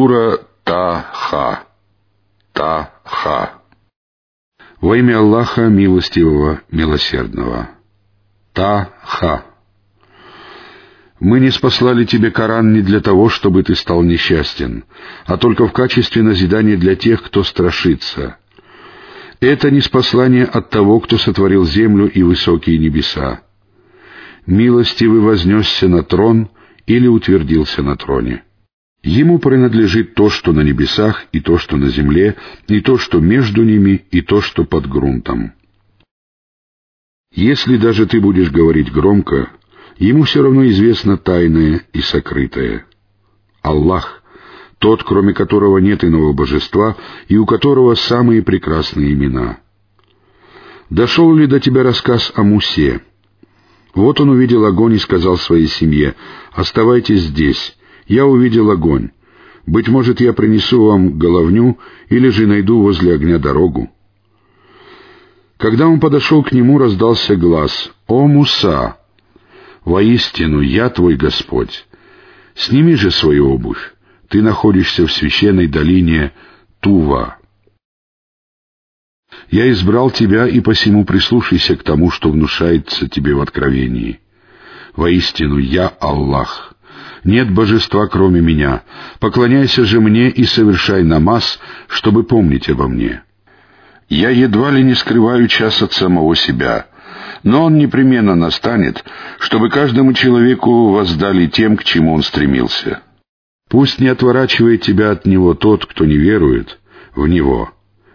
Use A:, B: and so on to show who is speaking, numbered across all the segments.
A: Сура Та-Ха. Та-Ха. Во имя Аллаха Милостивого, Милосердного. Та-Ха. Мы не спаслали тебе Коран не для того, чтобы ты стал несчастен, а только в качестве назидания для тех, кто страшится. Это не спаслание от того, кто сотворил землю и высокие небеса. Милостивый вознесся на трон или утвердился на троне. Ему принадлежит то, что на небесах, и то, что на земле, и то, что между ними, и то, что под грунтом. Если даже ты будешь говорить громко, ему все равно известно тайное и сокрытое. Аллах, тот, кроме которого нет иного божества, и у которого самые прекрасные имена. Дошел ли до тебя рассказ о Мусе? Вот он увидел огонь и сказал своей семье, «Оставайтесь здесь, я увидел огонь. Быть может, я принесу вам головню или же найду возле огня дорогу. Когда он подошел к нему, раздался глаз. «О, Муса! Воистину, я твой Господь! Сними же свою обувь! Ты находишься в священной долине Тува. Я избрал тебя, и посему прислушайся к тому, что внушается тебе в откровении. Воистину, я Аллах, нет божества, кроме меня. Поклоняйся же мне и совершай намаз, чтобы помнить обо мне. Я едва ли не скрываю час от самого себя, но он непременно настанет, чтобы каждому человеку воздали тем, к чему он стремился. Пусть не отворачивает тебя от него тот, кто не верует в него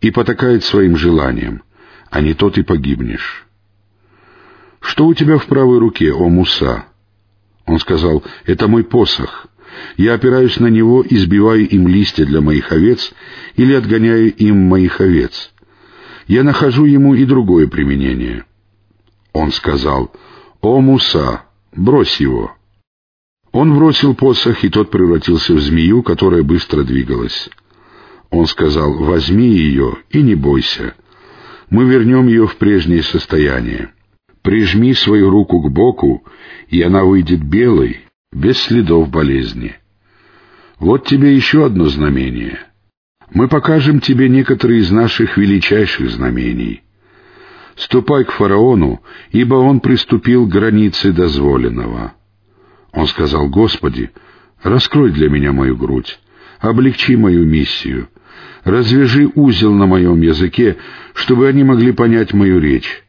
A: и потакает своим желаниям, а не тот и погибнешь. Что у тебя в правой руке, о Муса? Он сказал, «Это мой посох. Я опираюсь на него и сбиваю им листья для моих овец или отгоняю им моих овец. Я нахожу ему и другое применение». Он сказал, «О, Муса, брось его». Он бросил посох, и тот превратился в змею, которая быстро двигалась. Он сказал, «Возьми ее и не бойся. Мы вернем ее в прежнее состояние». Прижми свою руку к боку, и она выйдет белой, без следов болезни. Вот тебе еще одно знамение. Мы покажем тебе некоторые из наших величайших знамений. Ступай к фараону, ибо он приступил к границе дозволенного. Он сказал, Господи, раскрой для меня мою грудь, облегчи мою миссию, развяжи узел на моем языке, чтобы они могли понять мою речь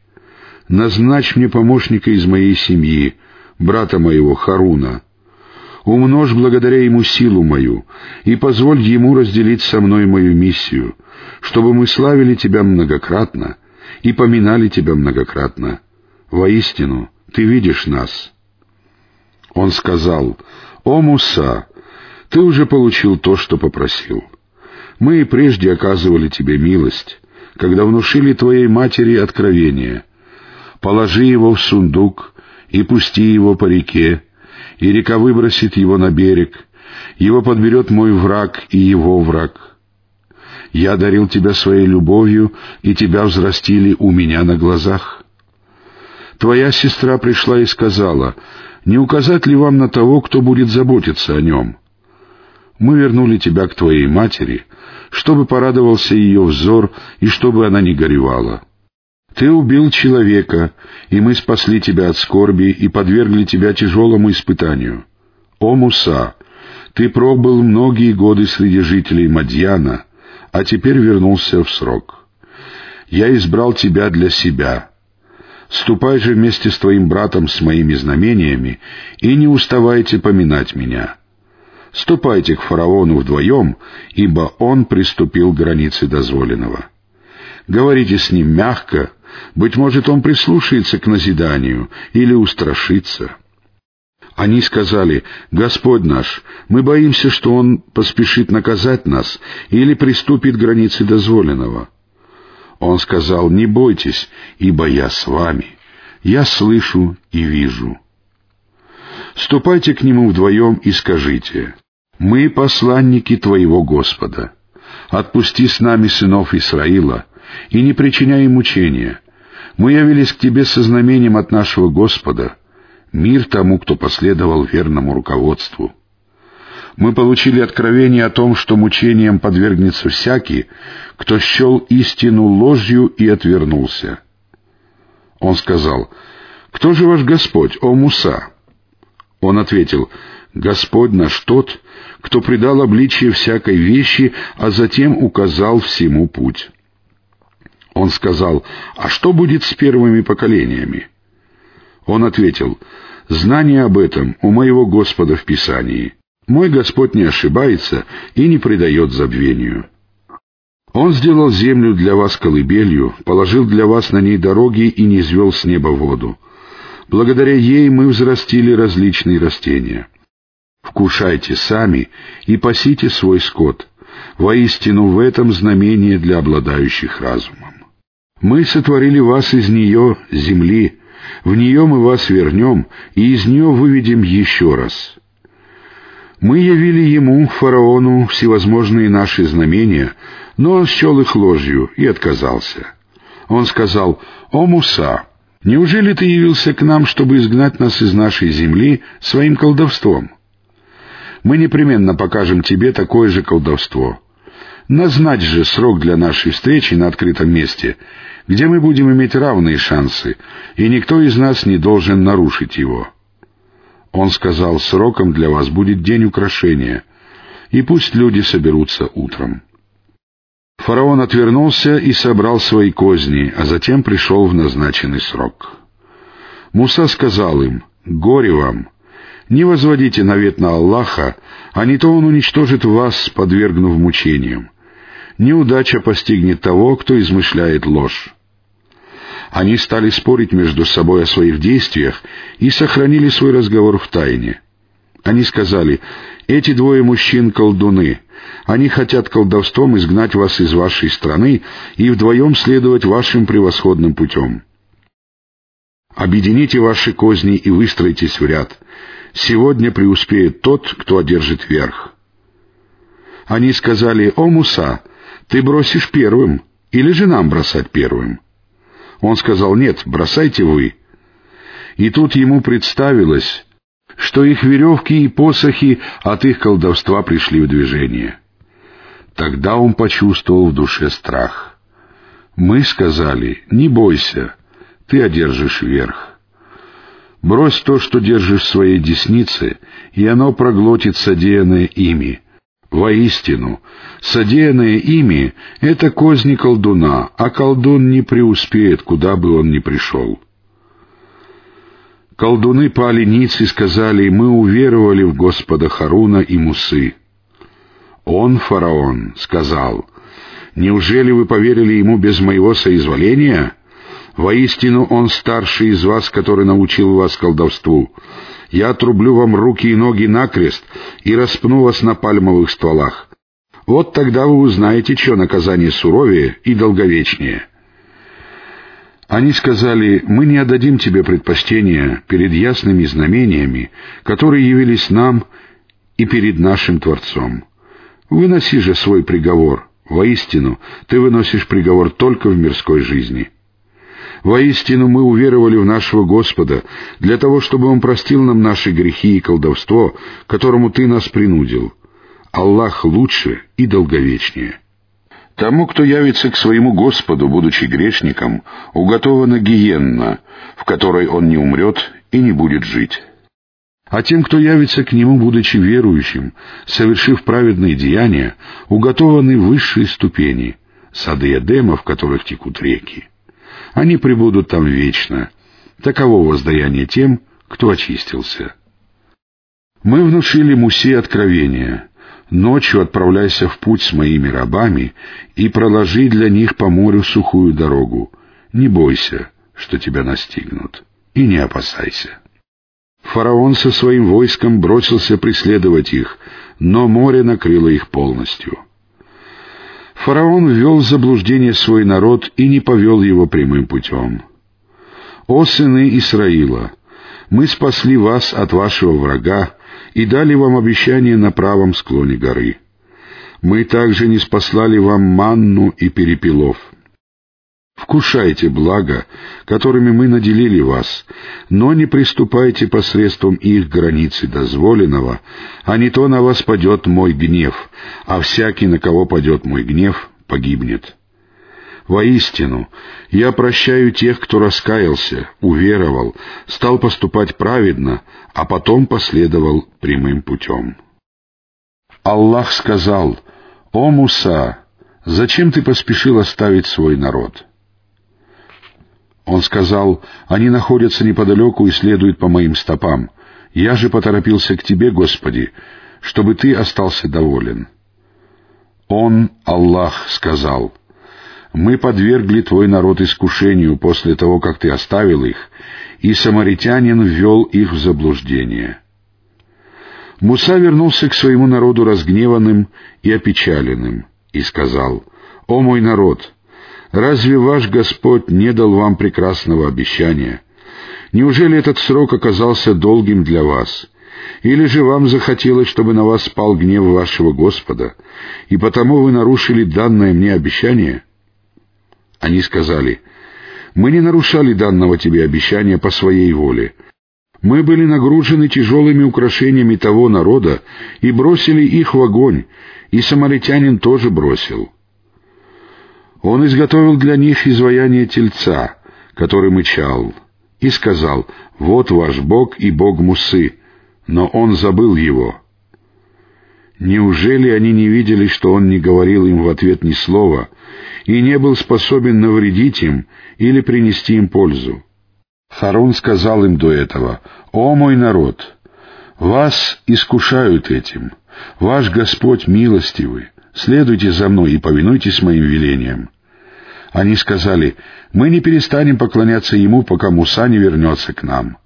A: назначь мне помощника из моей семьи, брата моего Харуна. Умножь благодаря ему силу мою, и позволь ему разделить со мной мою миссию, чтобы мы славили тебя многократно и поминали тебя многократно. Воистину, ты видишь нас». Он сказал, «О, Муса, ты уже получил то, что попросил. Мы и прежде оказывали тебе милость, когда внушили твоей матери откровение» положи его в сундук и пусти его по реке, и река выбросит его на берег, его подберет мой враг и его враг. Я дарил тебя своей любовью, и тебя взрастили у меня на глазах. Твоя сестра пришла и сказала, не указать ли вам на того, кто будет заботиться о нем? Мы вернули тебя к твоей матери, чтобы порадовался ее взор и чтобы она не горевала. Ты убил человека, и мы спасли тебя от скорби и подвергли тебя тяжелому испытанию. О, Муса, ты пробыл многие годы среди жителей Мадьяна, а теперь вернулся в срок. Я избрал тебя для себя. Ступай же вместе с твоим братом с моими знамениями и не уставайте поминать меня. Ступайте к фараону вдвоем, ибо он приступил к границе дозволенного. Говорите с ним мягко, быть может, он прислушается к назиданию или устрашится. Они сказали, «Господь наш, мы боимся, что он поспешит наказать нас или приступит к границе дозволенного». Он сказал, «Не бойтесь, ибо я с вами. Я слышу и вижу». Ступайте к нему вдвоем и скажите, «Мы посланники Твоего Господа. Отпусти с нами сынов Исраила, и не причиняй мучения. Мы явились к Тебе со знамением от нашего Господа, мир тому, кто последовал верному руководству. Мы получили откровение о том, что мучением подвергнется всякий, кто счел истину ложью и отвернулся. Он сказал, «Кто же ваш Господь, о Муса?» Он ответил, «Господь наш тот, кто придал обличие всякой вещи, а затем указал всему путь». Он сказал, «А что будет с первыми поколениями?» Он ответил, «Знание об этом у моего Господа в Писании. Мой Господь не ошибается и не предает забвению». Он сделал землю для вас колыбелью, положил для вас на ней дороги и не звел с неба воду. Благодаря ей мы взрастили различные растения. Вкушайте сами и пасите свой скот. Воистину в этом знамение для обладающих разумом. Мы сотворили вас из нее, земли, в нее мы вас вернем, и из нее выведем еще раз. Мы явили ему, фараону, всевозможные наши знамения, но он счел их ложью и отказался. Он сказал, «О, Муса, неужели ты явился к нам, чтобы изгнать нас из нашей земли своим колдовством? Мы непременно покажем тебе такое же колдовство. Назначь же срок для нашей встречи на открытом месте, где мы будем иметь равные шансы, и никто из нас не должен нарушить его». Он сказал, сроком для вас будет день украшения, и пусть люди соберутся утром. Фараон отвернулся и собрал свои козни, а затем пришел в назначенный срок. Муса сказал им, «Горе вам! Не возводите навет на Аллаха, а не то он уничтожит вас, подвергнув мучениям. Неудача постигнет того, кто измышляет ложь. Они стали спорить между собой о своих действиях и сохранили свой разговор в тайне. Они сказали, «Эти двое мужчин — колдуны. Они хотят колдовством изгнать вас из вашей страны и вдвоем следовать вашим превосходным путем. Объедините ваши козни и выстроитесь в ряд. Сегодня преуспеет тот, кто одержит верх». Они сказали, «О, Муса, ты бросишь первым, или же нам бросать первым?» Он сказал, «Нет, бросайте вы». И тут ему представилось, что их веревки и посохи от их колдовства пришли в движение. Тогда он почувствовал в душе страх. Мы сказали, «Не бойся, ты одержишь верх». Брось то, что держишь в своей деснице, и оно проглотит содеянное ими — Воистину, содеянное ими — это козни колдуна, а колдун не преуспеет, куда бы он ни пришел. Колдуны пали ниц и сказали, мы уверовали в Господа Харуна и Мусы. Он, фараон, сказал, неужели вы поверили ему без моего соизволения? Воистину он старший из вас, который научил вас колдовству я отрублю вам руки и ноги накрест и распну вас на пальмовых стволах. Вот тогда вы узнаете, что наказание суровее и долговечнее». Они сказали, «Мы не отдадим тебе предпочтения перед ясными знамениями, которые явились нам и перед нашим Творцом. Выноси же свой приговор. Воистину, ты выносишь приговор только в мирской жизни». Воистину мы уверовали в нашего Господа, для того, чтобы Он простил нам наши грехи и колдовство, которому Ты нас принудил. Аллах лучше и долговечнее. Тому, кто явится к своему Господу, будучи грешником, уготована гиенна, в которой он не умрет и не будет жить. А тем, кто явится к нему, будучи верующим, совершив праведные деяния, уготованы высшие ступени, сады Эдема, в которых текут реки. Они пребудут там вечно. Таково воздаяние тем, кто очистился. Мы внушили Мусе откровение. Ночью отправляйся в путь с моими рабами и проложи для них по морю сухую дорогу. Не бойся, что тебя настигнут, и не опасайся. Фараон со своим войском бросился преследовать их, но море накрыло их полностью. Фараон ввел в заблуждение свой народ и не повел его прямым путем. «О сыны Исраила! Мы спасли вас от вашего врага и дали вам обещание на правом склоне горы. Мы также не спаслали вам манну и перепелов». Вкушайте благо, которыми мы наделили вас, но не приступайте посредством их границы дозволенного, а не то на вас падет мой гнев, а всякий, на кого падет мой гнев, погибнет. Воистину, я прощаю тех, кто раскаялся, уверовал, стал поступать праведно, а потом последовал прямым путем. Аллах сказал, «О Муса, зачем ты поспешил оставить свой народ?» Он сказал, «Они находятся неподалеку и следуют по моим стопам. Я же поторопился к Тебе, Господи, чтобы Ты остался доволен». Он, Аллах, сказал, «Мы подвергли Твой народ искушению после того, как Ты оставил их, и самаритянин ввел их в заблуждение». Муса вернулся к своему народу разгневанным и опечаленным и сказал, «О мой народ, Разве ваш Господь не дал вам прекрасного обещания? Неужели этот срок оказался долгим для вас? Или же вам захотелось, чтобы на вас спал гнев вашего Господа, и потому вы нарушили данное мне обещание?» Они сказали, «Мы не нарушали данного тебе обещания по своей воле. Мы были нагружены тяжелыми украшениями того народа и бросили их в огонь, и самаритянин тоже бросил». Он изготовил для них изваяние тельца, который мычал, и сказал, «Вот ваш Бог и Бог Мусы», но он забыл его. Неужели они не видели, что он не говорил им в ответ ни слова и не был способен навредить им или принести им пользу? Харун сказал им до этого, «О мой народ, вас искушают этим, ваш Господь милостивый, следуйте за мной и повинуйтесь моим велениям». Они сказали, «Мы не перестанем поклоняться ему, пока Муса не вернется к нам».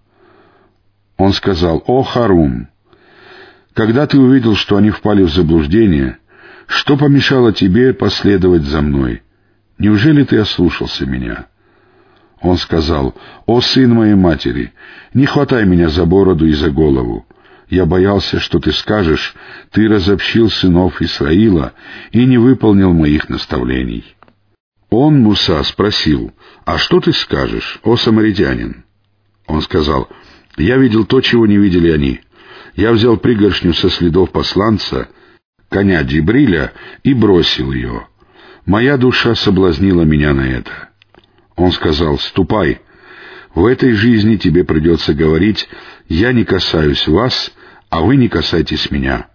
A: Он сказал, «О, Харум, когда ты увидел, что они впали в заблуждение, что помешало тебе последовать за мной? Неужели ты ослушался меня?» Он сказал, «О, сын моей матери, не хватай меня за бороду и за голову. Я боялся, что ты скажешь, ты разобщил сынов Исраила и не выполнил моих наставлений». Он, Муса, спросил, «А что ты скажешь, о самаритянин?» Он сказал, «Я видел то, чего не видели они. Я взял пригоршню со следов посланца, коня Джибриля, и бросил ее. Моя душа соблазнила меня на это». Он сказал, «Ступай, в этой жизни тебе придется говорить, я не касаюсь вас, а вы не касайтесь меня».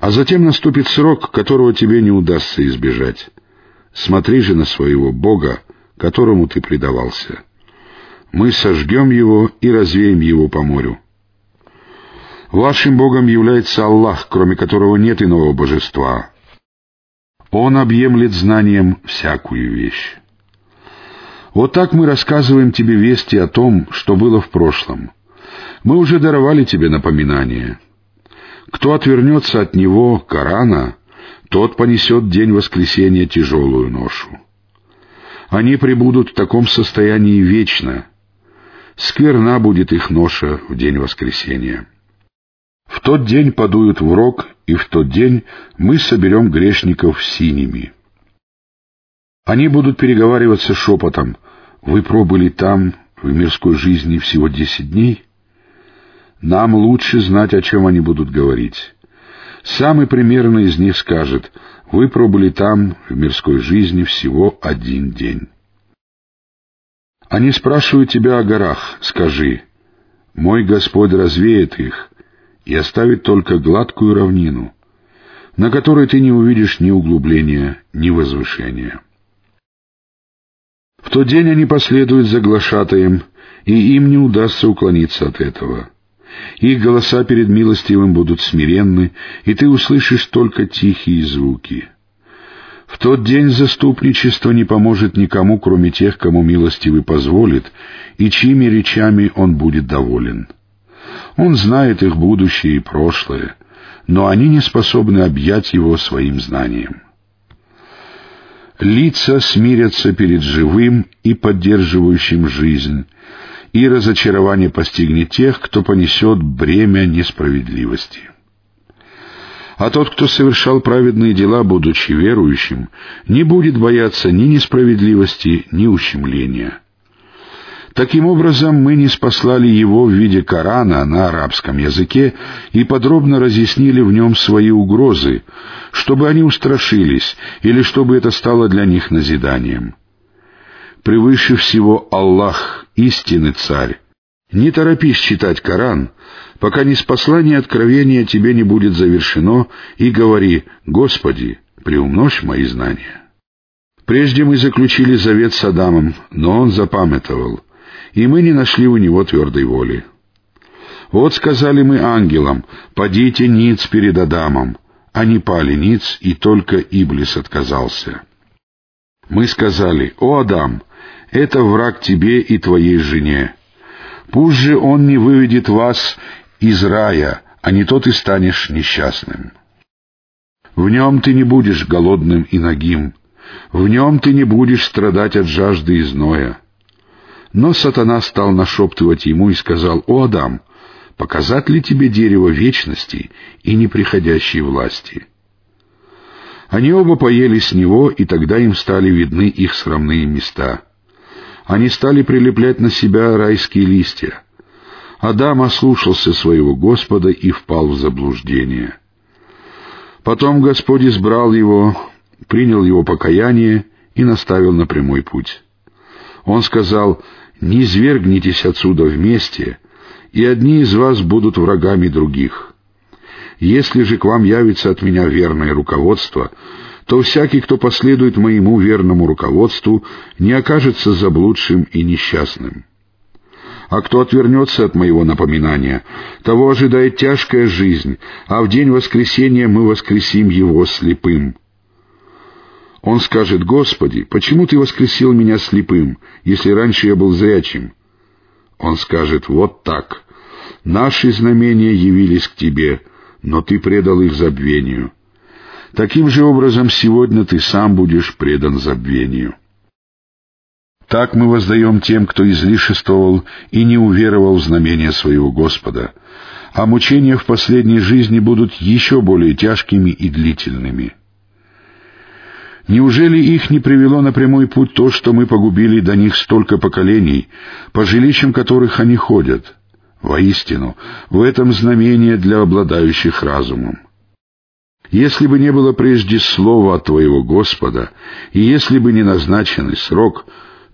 A: А затем наступит срок, которого тебе не удастся избежать. Смотри же на своего Бога, которому ты предавался. Мы сожгем его и развеем его по морю. Вашим Богом является Аллах, кроме которого нет иного божества. Он объемлет знанием всякую вещь. Вот так мы рассказываем тебе вести о том, что было в прошлом. Мы уже даровали тебе напоминание. Кто отвернется от него, Корана, тот понесет день воскресения тяжелую ношу. Они пребудут в таком состоянии вечно. Скверна будет их ноша в день воскресения. В тот день подуют в рог, и в тот день мы соберем грешников синими. Они будут переговариваться шепотом. Вы пробыли там, в мирской жизни, всего десять дней? Нам лучше знать, о чем они будут говорить. Самый примерный из них скажет, вы пробыли там в мирской жизни всего один день. Они спрашивают тебя о горах, скажи, мой Господь развеет их и оставит только гладкую равнину, на которой ты не увидишь ни углубления, ни возвышения. В тот день они последуют за глашатаем, и им не удастся уклониться от этого. Их голоса перед милостивым будут смиренны, и ты услышишь только тихие звуки. В тот день заступничество не поможет никому, кроме тех, кому милостивый позволит, и чьими речами он будет доволен. Он знает их будущее и прошлое, но они не способны объять его своим знанием. Лица смирятся перед живым и поддерживающим жизнь, и разочарование постигнет тех, кто понесет бремя несправедливости. А тот, кто совершал праведные дела, будучи верующим, не будет бояться ни несправедливости, ни ущемления. Таким образом, мы не спаслали его в виде Корана на арабском языке и подробно разъяснили в нем свои угрозы, чтобы они устрашились или чтобы это стало для них назиданием. Превыше всего Аллах, истинный царь. Не торопись читать Коран, пока не спаслание откровения тебе не будет завершено, и говори «Господи, приумножь мои знания». Прежде мы заключили завет с Адамом, но он запамятовал — и мы не нашли у него твердой воли. Вот сказали мы ангелам, «Падите ниц перед Адамом». Они пали ниц, и только Иблис отказался. Мы сказали, «О, Адам, это враг тебе и твоей жене. Пусть же он не выведет вас из рая, а не то ты станешь несчастным. В нем ты не будешь голодным и нагим, в нем ты не будешь страдать от жажды и зноя. Но сатана стал нашептывать ему и сказал, «О, Адам, показать ли тебе дерево вечности и неприходящей власти?» Они оба поели с него, и тогда им стали видны их срамные места. Они стали прилеплять на себя райские листья. Адам ослушался своего Господа и впал в заблуждение. Потом Господь избрал его, принял его покаяние и наставил на прямой путь. Он сказал, «Не извергнитесь отсюда вместе, и одни из вас будут врагами других. Если же к вам явится от меня верное руководство, то всякий, кто последует моему верному руководству, не окажется заблудшим и несчастным. А кто отвернется от моего напоминания, того ожидает тяжкая жизнь, а в день воскресения мы воскресим его слепым». Он скажет, «Господи, почему Ты воскресил меня слепым, если раньше я был зрячим?» Он скажет, «Вот так. Наши знамения явились к Тебе, но Ты предал их забвению. Таким же образом сегодня Ты сам будешь предан забвению». Так мы воздаем тем, кто излишествовал и не уверовал в знамения своего Господа, а мучения в последней жизни будут еще более тяжкими и длительными — Неужели их не привело на прямой путь то, что мы погубили до них столько поколений, по жилищам которых они ходят? Воистину, в этом знамение для обладающих разумом. Если бы не было прежде слова от Твоего Господа, и если бы не назначенный срок,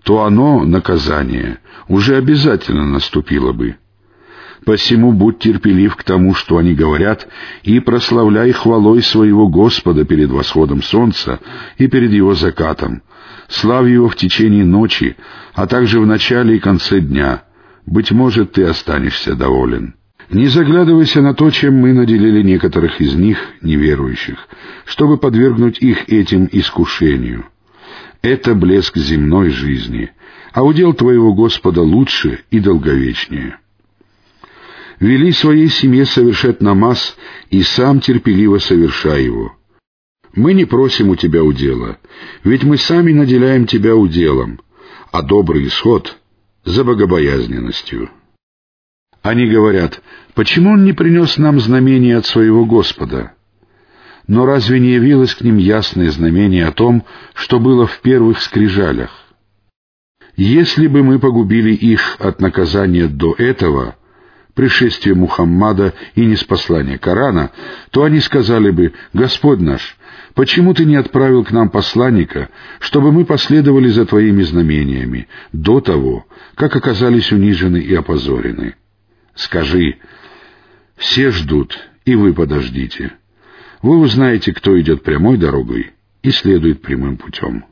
A: то оно, наказание, уже обязательно наступило бы. Посему будь терпелив к тому, что они говорят, и прославляй хвалой своего Господа перед восходом солнца и перед его закатом. Славь его в течение ночи, а также в начале и конце дня. Быть может, ты останешься доволен. Не заглядывайся на то, чем мы наделили некоторых из них, неверующих, чтобы подвергнуть их этим искушению. Это блеск земной жизни, а удел твоего Господа лучше и долговечнее вели своей семье совершать намаз и сам терпеливо совершай его. Мы не просим у тебя удела, ведь мы сами наделяем тебя уделом, а добрый исход — за богобоязненностью. Они говорят, почему он не принес нам знамение от своего Господа? Но разве не явилось к ним ясное знамение о том, что было в первых скрижалях? Если бы мы погубили их от наказания до этого — пришествия Мухаммада и неспослания Корана, то они сказали бы, «Господь наш, почему ты не отправил к нам посланника, чтобы мы последовали за твоими знамениями до того, как оказались унижены и опозорены?» Скажи, «Все ждут, и вы подождите. Вы узнаете, кто идет прямой дорогой и следует прямым путем».